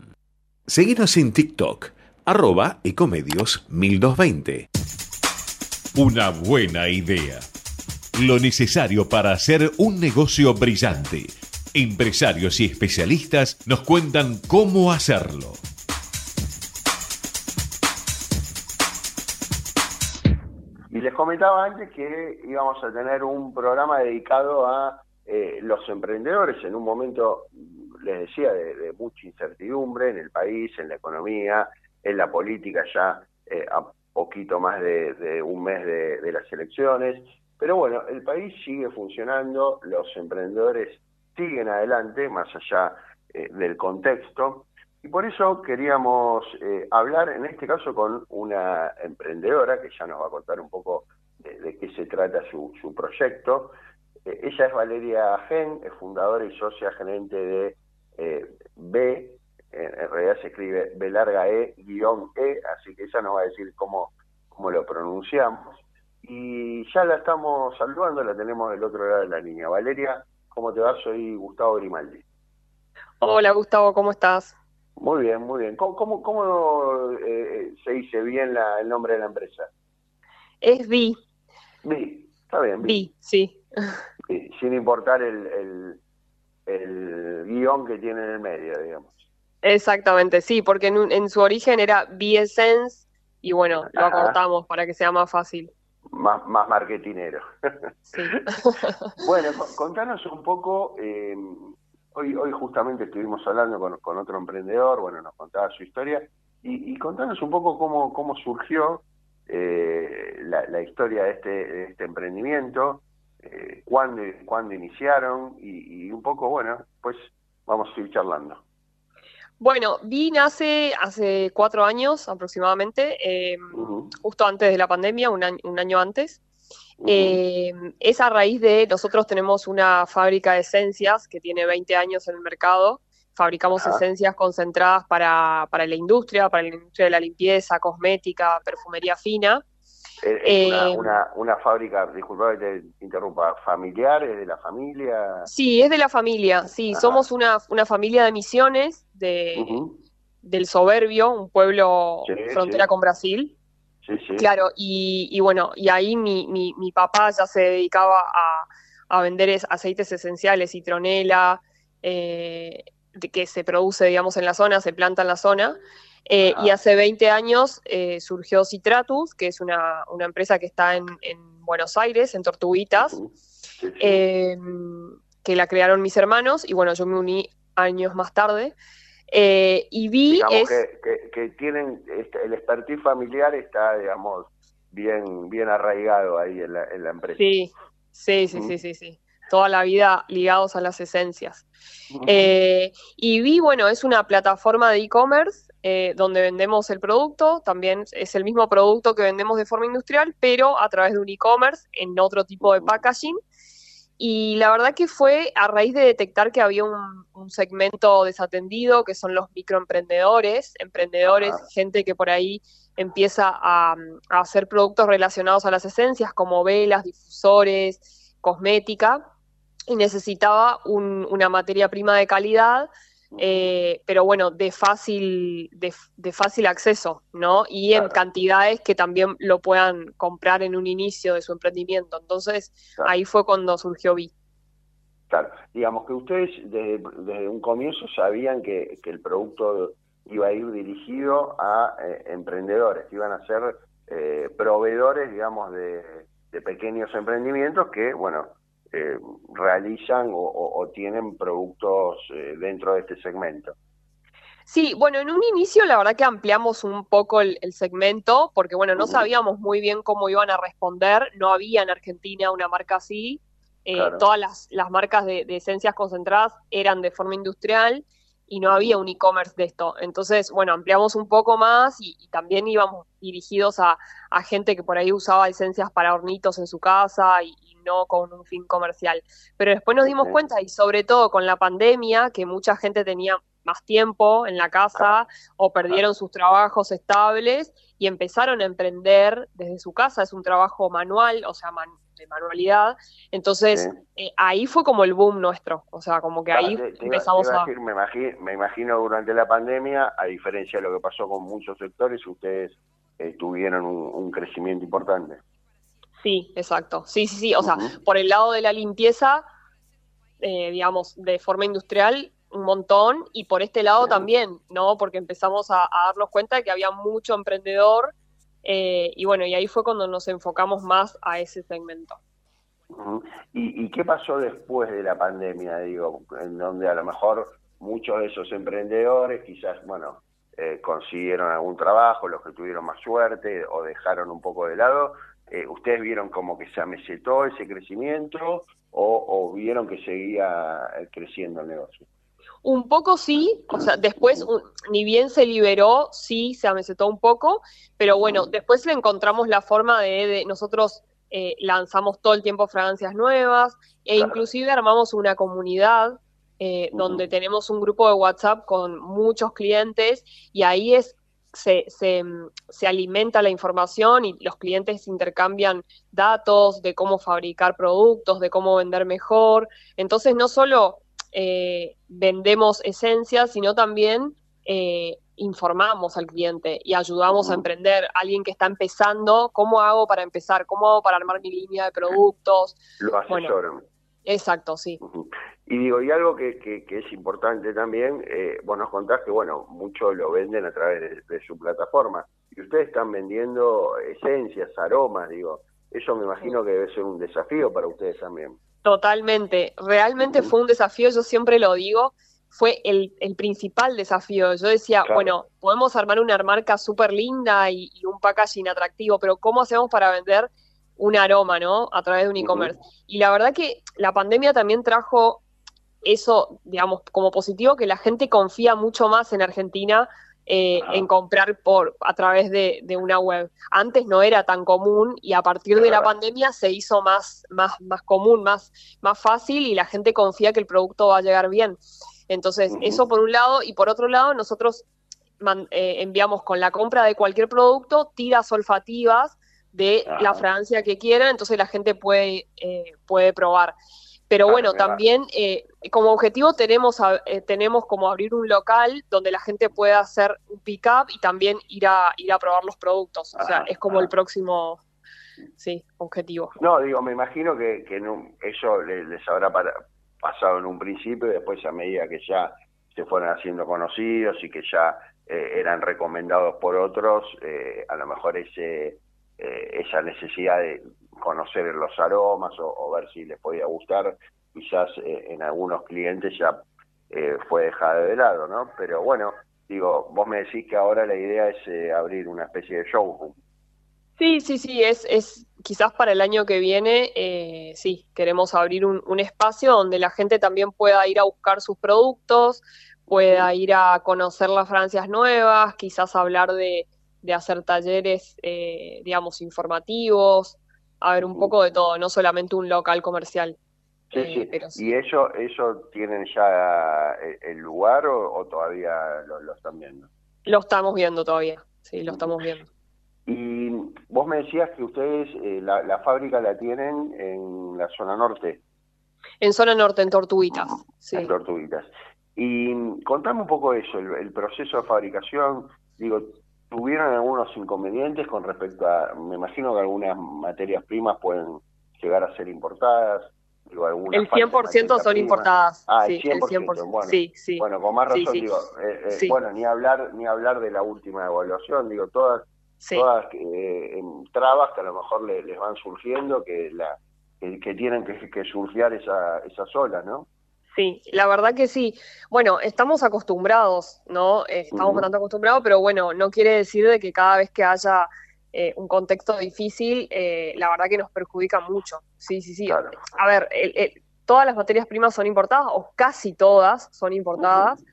Seguinos en TikTok, arroba ecomedios 1220. Una buena idea. Lo necesario para hacer un negocio brillante. Empresarios y especialistas nos cuentan cómo hacerlo. Y les comentaba antes que íbamos a tener un programa dedicado a eh, los emprendedores en un momento les decía, de, mucha incertidumbre en el país, en la economía, en la política ya eh, a poquito más de, un mes de, las elecciones. Pero bueno, el país sigue funcionando, los emprendedores siguen adelante, más allá eh, del contexto. Y por eso queríamos eh, hablar, en este caso, con una emprendedora que ya nos va a contar un poco de, qué se trata su, proyecto. Eh, ella es Valeria Gen, es fundadora y socia gerente de eh, B, en, realidad se escribe B larga E guion E, así que ella nos va a decir cómo, cómo lo pronunciamos. Y ya la estamos saludando, la tenemos del otro lado de la línea. Valeria, ¿cómo te va? Soy Gustavo Grimaldi. Hola Gustavo, ¿cómo estás? Muy bien, muy bien. ¿Cómo, cómo, eh, se dice bien el nombre de la empresa? Es Vi. Vi, está bien. Vi, sí. Sin importar el, el, guion que tiene en el medio, digamos. Exactamente, sí, porque en, su origen era Essence y bueno, lo acortamos para que sea más fácil. Más, más marketinero. Sí. bueno, contanos un poco, eh, hoy, hoy justamente estuvimos hablando con, otro emprendedor, bueno, nos contaba su historia, y, contanos un poco cómo, cómo surgió eh, la, historia de este, de este emprendimiento, eh, cuándo, cuándo iniciaron y, un poco, bueno, pues vamos a ir charlando. Bueno, Vi nace hace cuatro años aproximadamente, em, justo antes de la pandemia, un año, un año antes. Em, es a raíz de, nosotros tenemos una fábrica de esencias que tiene 20 años en el mercado. Fabricamos esencias concentradas para, para la industria, para la industria de la limpieza, cosmética, perfumería fina. ¿Es una, eh, una, fábrica, disculpa que te interrumpa, familiar? ¿Es de la familia? Sí, es de la familia, sí. Somos una, una familia de misiones de, del Soberbio, un pueblo frontera con Brasil. Sí, sí. Claro, y, y bueno, y ahí mi, mi, mi, papá ya se dedicaba a, a vender aceites esenciales, citronela, eh, que se produce, digamos, en la zona, se planta en la zona. Eh, y hace 20 años eh, surgió Citratus, que es una, empresa que está en, Buenos Aires, en Tortuguitas, em, que la crearon mis hermanos, y bueno, yo me uní años más tarde. Eh, y vi digamos que, tienen, este, el expertise familiar está, digamos, bien, bien arraigado ahí en la, en la empresa. Sí, sí, sí, sí, sí, sí. Toda la vida ligados a las esencias. y vi, bueno, es una plataforma de e-commerce eh, donde vendemos el producto, también es el mismo producto que vendemos de forma industrial, pero a través de un e-commerce en otro tipo de packaging. Y la verdad que fue a raíz de detectar que había un, segmento desatendido, que son los microemprendedores, emprendedores, gente que por ahí empieza a, hacer productos relacionados a las esencias, como velas, difusores, cosmética, y necesitaba una materia prima de calidad eh, pero bueno, de fácil, de, fácil acceso, ¿no? Y en cantidades que también lo puedan comprar en un inicio de su emprendimiento. Entonces, ahí fue cuando surgió Vi. Claro, digamos que ustedes desde, un comienzo sabían que, el producto iba a ir dirigido a eh, emprendedores, que iban a ser eh, proveedores, digamos, de, de pequeños emprendimientos que, bueno, eh, realizan o, tienen productos eh, dentro de este segmento. Sí, bueno, en un inicio la verdad que ampliamos un poco el, segmento porque, bueno, no sabíamos muy bien cómo iban a responder, no había en Argentina una marca así, eh, todas las, las marcas de, esencias concentradas eran de forma industrial y no había un e-commerce de esto. Entonces, bueno, ampliamos un poco más y, también íbamos dirigidos a, gente que por ahí usaba esencias para hornitos en su casa y, no con un fin comercial. Pero después nos dimos cuenta, y sobre todo con la pandemia, que mucha gente tenía más tiempo en la casa o perdieron sus trabajos estables y empezaron a emprender desde su casa. Es un trabajo manual, o sea, de manualidad. Entonces, eh, ahí fue como el boom nuestro. O sea, como que ahí empezamos a... me, imagino, me imagino durante la pandemia, a diferencia de lo que pasó con muchos sectores, ustedes eh, tuvieron un, crecimiento importante. Sí, exacto. Sí, sí, sí. O sea, por el lado de la limpieza, eh, digamos, de forma industrial, un montón y por este lado también, ¿no? Porque empezamos a, darnos cuenta de que había mucho emprendedor eh, y bueno, y ahí fue cuando nos enfocamos más a ese segmento. ¿Y, qué pasó después de la pandemia, digo, en donde a lo mejor muchos de esos emprendedores quizás, bueno, eh, consiguieron algún trabajo, los que tuvieron más suerte o dejaron un poco de lado, eh, ¿ustedes vieron como que se amesetó ese crecimiento o, o vieron que seguía creciendo el negocio? Un poco sí, o sea, después, ni bien se liberó, sí, se amesetó un poco, pero bueno, después le encontramos la forma de, nosotros eh, lanzamos todo el tiempo fragancias nuevas e inclusive armamos una comunidad eh, donde tenemos un grupo de WhatsApp con muchos clientes y ahí es se, se, se, alimenta la información y los clientes intercambian datos de cómo fabricar productos, de cómo vender mejor. Entonces no solo eh, vendemos esencias, sino también eh, informamos al cliente y ayudamos a emprender. Alguien que está empezando, ¿cómo hago para empezar? ¿Cómo hago para armar mi línea de productos? Lo asesoran. exacto, sí. Y digo, y algo que, que, es importante también, eh, vos nos contás que, bueno, muchos lo venden a través de, su plataforma. Y ustedes están vendiendo esencias, aromas, digo. Eso me imagino que debe ser un desafío para ustedes también. Totalmente. Realmente fue un desafío, yo siempre lo digo, fue el, el principal desafío. Yo decía, bueno, podemos armar una marca súper linda y, un packaging atractivo, pero ¿cómo hacemos para vender un aroma, ¿no? A través de un e-commerce. Y la verdad que la pandemia también trajo eso, digamos, como positivo, que la gente confía mucho más en Argentina eh, en comprar por a través de, una web. Antes no era tan común y a partir de la pandemia se hizo más, más, más común, más, más fácil y la gente confía que el producto va a llegar bien. Entonces, eso por un lado, y por otro lado, nosotros eh, enviamos con la compra de cualquier producto tiras olfativas de la fragancia que quieran, entonces la gente puede, eh, puede probar. Pero bueno, también eh, como objetivo tenemos, eh, tenemos como abrir un local donde la gente pueda hacer un pick-up y también ir a, ir a probar los productos. O sea, es como el próximo sí, objetivo. No, digo, me imagino que, que eso les, habrá pasado en un principio y después a medida que ya se fueron haciendo conocidos y que ya eh, eran recomendados por otros, a lo mejor ese esa necesidad de, conocer los aromas o, ver si les podía gustar, quizás eh, en algunos clientes ya eh, fue dejada de lado, ¿no? Pero bueno, digo, vos me decís que ahora la idea es eh, abrir una especie de showroom. Sí, sí, sí, es, es quizás para el año que viene, sí, queremos abrir un, un, espacio donde la gente también pueda ir a buscar sus productos, pueda ir a conocer las Francias nuevas, quizás hablar de, de hacer talleres, digamos, informativos, a ver un poco de todo, no solamente un local comercial. Sí, eh, sí. ¿Y ellos, ellos tienen ya eh, el lugar o, todavía lo, están viendo? Lo estamos viendo todavía, sí, lo estamos viendo. Y vos me decías que ustedes eh, la, fábrica la tienen en la zona norte. En zona norte, en Tortuguitas. Sí. En Tortuguitas. Y contame un poco eso, el proceso de fabricación. Digo, tuvieron algunos inconvenientes con respecto a, me imagino que algunas materias primas pueden llegar a ser importadas. Digo, el 100% son importadas. Ah, sí, el 100%. Bueno, sí, sí. bueno, con más razón digo, eh, eh, bueno, ni hablar ni hablar de la última evaluación, digo, todas todas eh, trabas que a lo mejor les van surgiendo que la que, tienen que, que surfear esa, esas olas, ¿no? Sí, la verdad que sí. Bueno, estamos acostumbrados, ¿no? Eh, estamos bastante acostumbrados, pero bueno, no quiere decir de que cada vez que haya eh, un contexto difícil, eh, la verdad que nos perjudica mucho. Sí, sí, sí. A ver, todas las materias primas son importadas, o casi todas son importadas.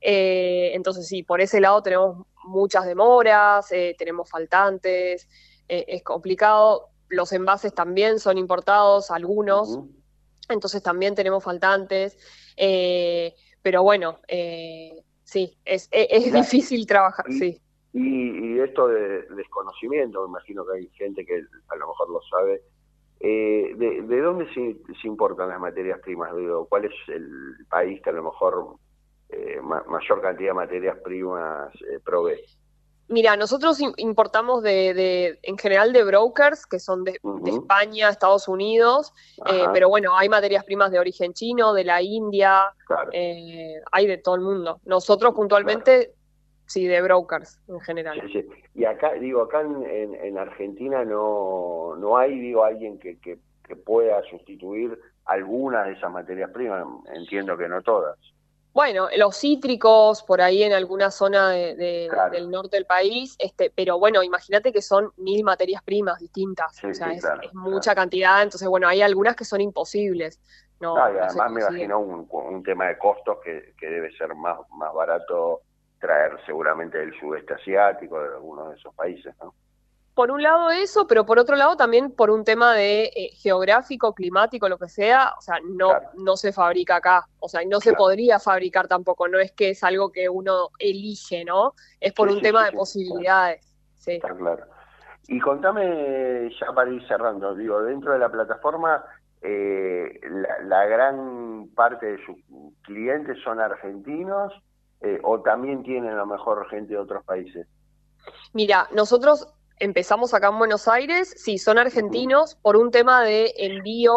entonces sí, por ese lado tenemos muchas demoras, tenemos faltantes, es complicado. Los envases también son importados, algunos entonces también tenemos faltantes, eh, pero bueno, eh, sí, es, es, difícil trabajar, sí. Y, esto de desconocimiento, me imagino que hay gente que a lo mejor lo sabe, eh, de, dónde se, importan las materias primas? ¿Cuál es el país que a lo mejor mayor cantidad de materias primas provee? Mira, nosotros importamos de, en general de brokers que son de, España, Estados Unidos, eh, pero bueno, hay materias primas de origen chino, de la India, eh, hay de todo el mundo. Nosotros puntualmente, sí, de brokers en general. Y acá, digo, acá en, Argentina no, no hay, digo, alguien que, que, que pueda sustituir algunas de esas materias primas, entiendo que no todas. Bueno, los cítricos por ahí en alguna zona de, del norte del país, este, pero bueno, imagínate que son mil materias primas distintas, o sea, es, mucha cantidad, entonces bueno, hay algunas que son imposibles, No, y no se además me imagino un, un tema de costos que, que debe ser más, más barato traer seguramente del sudeste asiático, de algunos de esos países, ¿no? Por un lado eso, pero por otro lado también por un tema de eh, geográfico, climático, lo que sea, o sea, no, no se fabrica acá, o sea, no se podría fabricar tampoco, no es que es algo que uno elige, ¿no? Es por Sí, un sí, tema sí, de posibilidades. Sí. Está claro. Y contame, ya para ir cerrando, digo, dentro de la plataforma, eh, la, la gran parte de sus clientes son argentinos eh, o también tienen a lo mejor gente de otros países. Mira, nosotros empezamos acá en Buenos Aires, sí, son argentinos, por un tema de envío,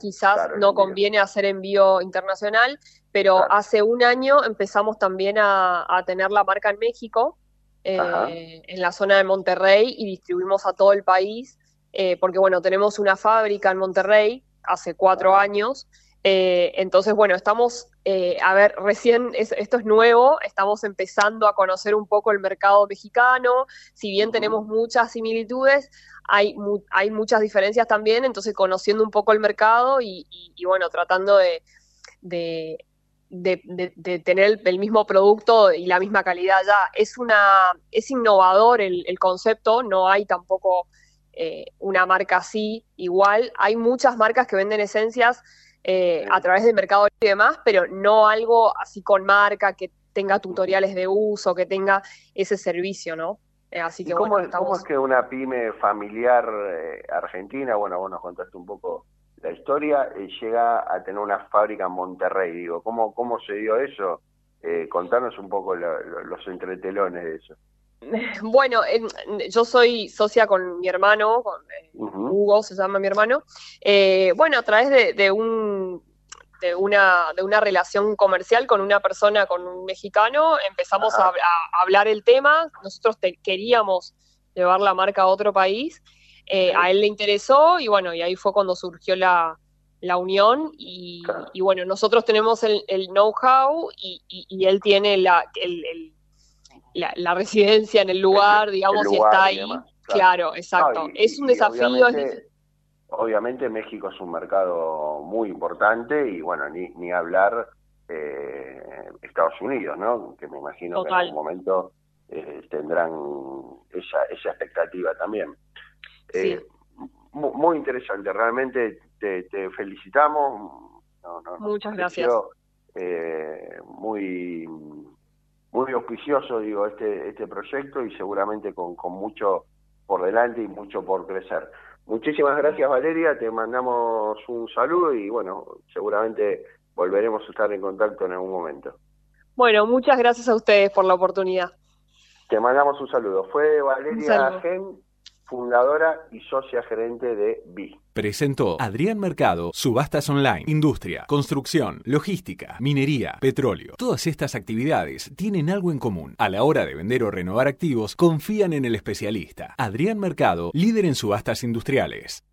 quizás no conviene hacer envío internacional, pero hace un año empezamos también a, a tener la marca en México, eh, en la zona de Monterrey, y distribuimos a todo el país, eh, porque bueno, tenemos una fábrica en Monterrey hace cuatro años, eh, entonces bueno, estamos, eh, a ver, recién es- esto es nuevo, estamos empezando a conocer un poco el mercado mexicano, si bien tenemos muchas similitudes, hay, mu- hay muchas diferencias también, entonces conociendo un poco el mercado y, y- y, bueno, tratando de, de, de- de- de tener el, el mismo producto y la misma calidad ya. Es una, es innovador el, el concepto, no hay tampoco eh, una marca así igual. Hay muchas marcas que venden esencias eh, a través del mercado y demás, pero no algo así con marca que tenga tutoriales de uso, que tenga ese servicio, ¿no? Eh, así ¿Y que cómo, bueno, es- cómo estamos... es que una pyme familiar eh, argentina, bueno, vos nos contaste un poco la historia, eh, llega a tener una fábrica en Monterrey? Digo, ¿cómo, cómo se dio eso? Eh, contanos un poco lo- lo- los entretelones de eso. Bueno, en- yo soy socia con mi hermano, con eh, Hugo se llama mi hermano. Eh, bueno, a través de, de un de una de una relación comercial con una persona, con un mexicano, empezamos a, a- a hablar el tema. Nosotros te- queríamos llevar la marca a otro país. Eh, a él le interesó y bueno, y ahí fue cuando surgió la, la unión y, y bueno, nosotros tenemos el, el know-how y, y- y él tiene la, el- el- la, la residencia en el lugar, digamos, lugar está y ahí. Claro, exacto. Y- es un desafío. es Obviamente, México es un mercado muy importante y bueno, ni, ni hablar eh, Estados Unidos, ¿no? Que me imagino que en algún momento eh, tendrán esa, esa expectativa también. Eh, mu- muy interesante, realmente te, te felicitamos. No, no, Muchas pareció, eh, muy muy auspicioso digo este este proyecto y seguramente con, con mucho por delante y mucho por crecer. Muchísimas gracias Valeria, te mandamos un saludo y bueno, seguramente volveremos a estar en contacto en algún momento. Bueno, muchas gracias a ustedes por la oportunidad. Te mandamos un saludo. Fue Valeria saludo. Gen, fundadora y socia gerente de BI. Presentó Adrián Mercado, subastas online, industria, construcción, logística, minería, petróleo. Todas estas actividades tienen algo en común. A la hora de vender o renovar activos, confían en el especialista. Adrián Mercado, líder en subastas industriales.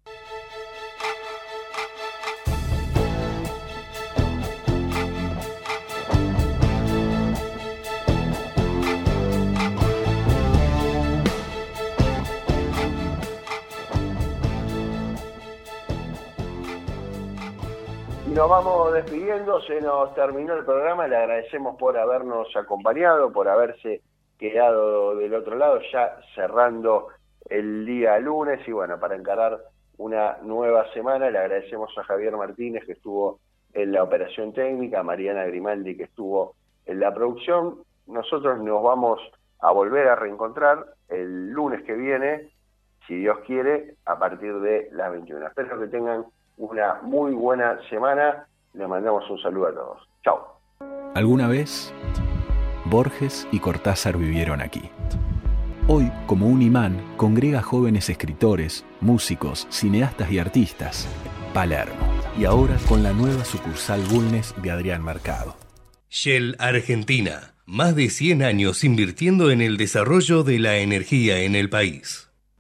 Nos vamos despidiendo, se nos terminó el programa, le agradecemos por habernos acompañado, por haberse quedado del otro lado, ya cerrando el día lunes y bueno, para encarar una nueva semana, le agradecemos a Javier Martínez que estuvo en la operación técnica, a Mariana Grimaldi que estuvo en la producción. Nosotros nos vamos a volver a reencontrar el lunes que viene, si Dios quiere, a partir de las 21. Espero que tengan una muy buena semana. Les mandamos un saludo a todos. Chao. Alguna vez, Borges y Cortázar vivieron aquí. Hoy, como un imán, congrega jóvenes escritores, músicos, cineastas y artistas. Palermo. Y ahora con la nueva sucursal Bulnes de Adrián Mercado. Shell Argentina. Más de 100 años invirtiendo en el desarrollo de la energía en el país.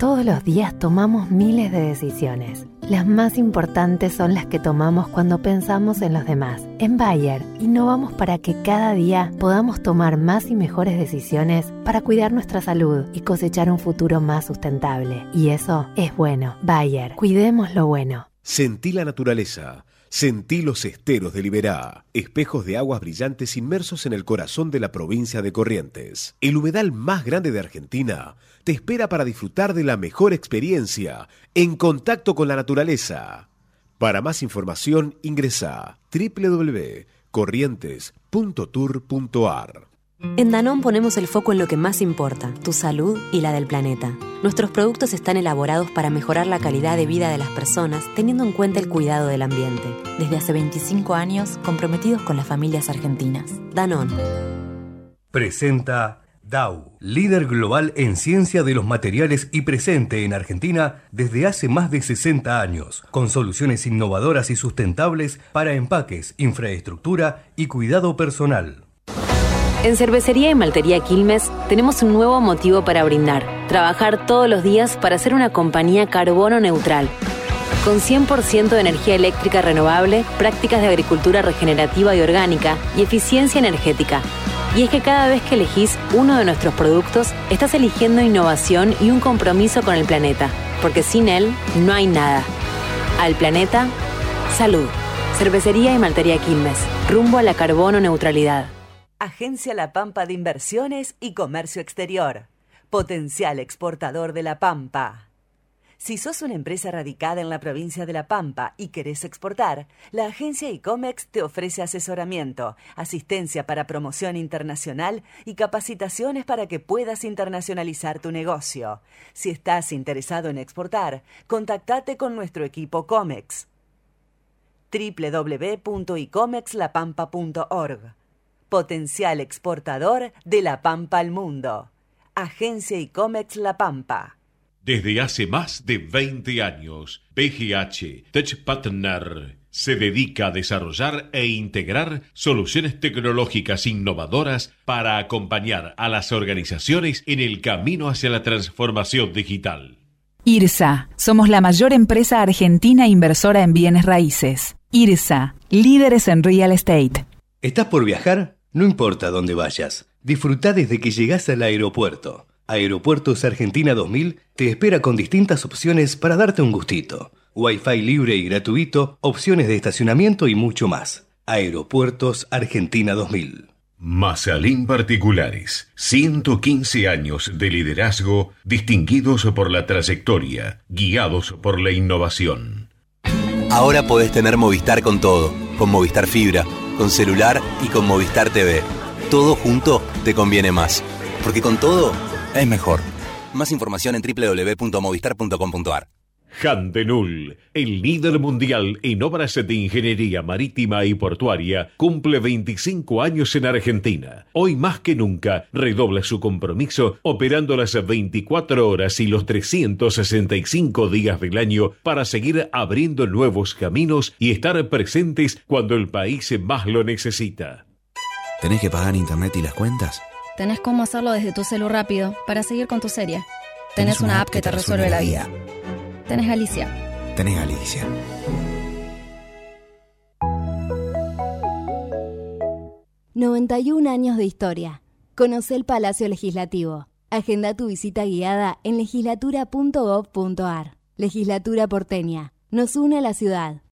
Todos los días tomamos miles de decisiones. Las más importantes son las que tomamos cuando pensamos en los demás. En Bayer, innovamos para que cada día podamos tomar más y mejores decisiones para cuidar nuestra salud y cosechar un futuro más sustentable. Y eso es bueno. Bayer, cuidemos lo bueno. Sentí la naturaleza. Sentí los esteros de Liberá, espejos de aguas brillantes inmersos en el corazón de la provincia de Corrientes. El humedal más grande de Argentina te espera para disfrutar de la mejor experiencia en contacto con la naturaleza. Para más información ingresa www.corrientes.tour.ar. En Danón ponemos el foco en lo que más importa, tu salud y la del planeta. Nuestros productos están elaborados para mejorar la calidad de vida de las personas teniendo en cuenta el cuidado del ambiente. Desde hace 25 años, comprometidos con las familias argentinas. Danón. Presenta Dow, líder global en ciencia de los materiales y presente en Argentina desde hace más de 60 años, con soluciones innovadoras y sustentables para empaques, infraestructura y cuidado personal. En Cervecería y Maltería Quilmes tenemos un nuevo motivo para brindar. Trabajar todos los días para ser una compañía carbono neutral. Con 100% de energía eléctrica renovable, prácticas de agricultura regenerativa y orgánica y eficiencia energética. Y es que cada vez que elegís uno de nuestros productos, estás eligiendo innovación y un compromiso con el planeta. Porque sin él, no hay nada. Al planeta, salud. Cervecería y Maltería Quilmes. Rumbo a la carbono neutralidad. Agencia La Pampa de Inversiones y Comercio Exterior. Potencial exportador de La Pampa. Si sos una empresa radicada en la provincia de La Pampa y querés exportar, la agencia ICOMEX te ofrece asesoramiento, asistencia para promoción internacional y capacitaciones para que puedas internacionalizar tu negocio. Si estás interesado en exportar, contactate con nuestro equipo COMEX. www.icomexlapampa.org Potencial exportador de La Pampa al mundo. Agencia ICOMEX La Pampa. Desde hace más de 20 años, PGH Tech Partner se dedica a desarrollar e integrar soluciones tecnológicas innovadoras para acompañar a las organizaciones en el camino hacia la transformación digital. IRSA, somos la mayor empresa argentina inversora en bienes raíces. IRSA, líderes en real estate. ¿Estás por viajar? No importa dónde vayas, disfruta desde que llegas al aeropuerto. Aeropuertos Argentina 2000 te espera con distintas opciones para darte un gustito. Wi-Fi libre y gratuito, opciones de estacionamiento y mucho más. Aeropuertos Argentina 2000. Mazalín Particulares. 115 años de liderazgo distinguidos por la trayectoria, guiados por la innovación. Ahora podés tener Movistar con todo, con Movistar Fibra, con celular y con Movistar TV. Todo junto te conviene más, porque con todo es mejor. Más información en www.movistar.com.ar. Handenul, el líder mundial en obras de ingeniería marítima y portuaria, cumple 25 años en Argentina. Hoy más que nunca redobla su compromiso operando las 24 horas y los 365 días del año para seguir abriendo nuevos caminos y estar presentes cuando el país más lo necesita. ¿Tenés que pagar internet y las cuentas? Tenés cómo hacerlo desde tu celu rápido para seguir con tu serie. Tenés, una, app que te resuelve la vida. Tenés Galicia. Tenés Galicia. ...91 años de historia. Conoce el Palacio Legislativo. Agenda tu visita guiada en legislatura.gov.ar. Legislatura porteña. Nos une a la ciudad.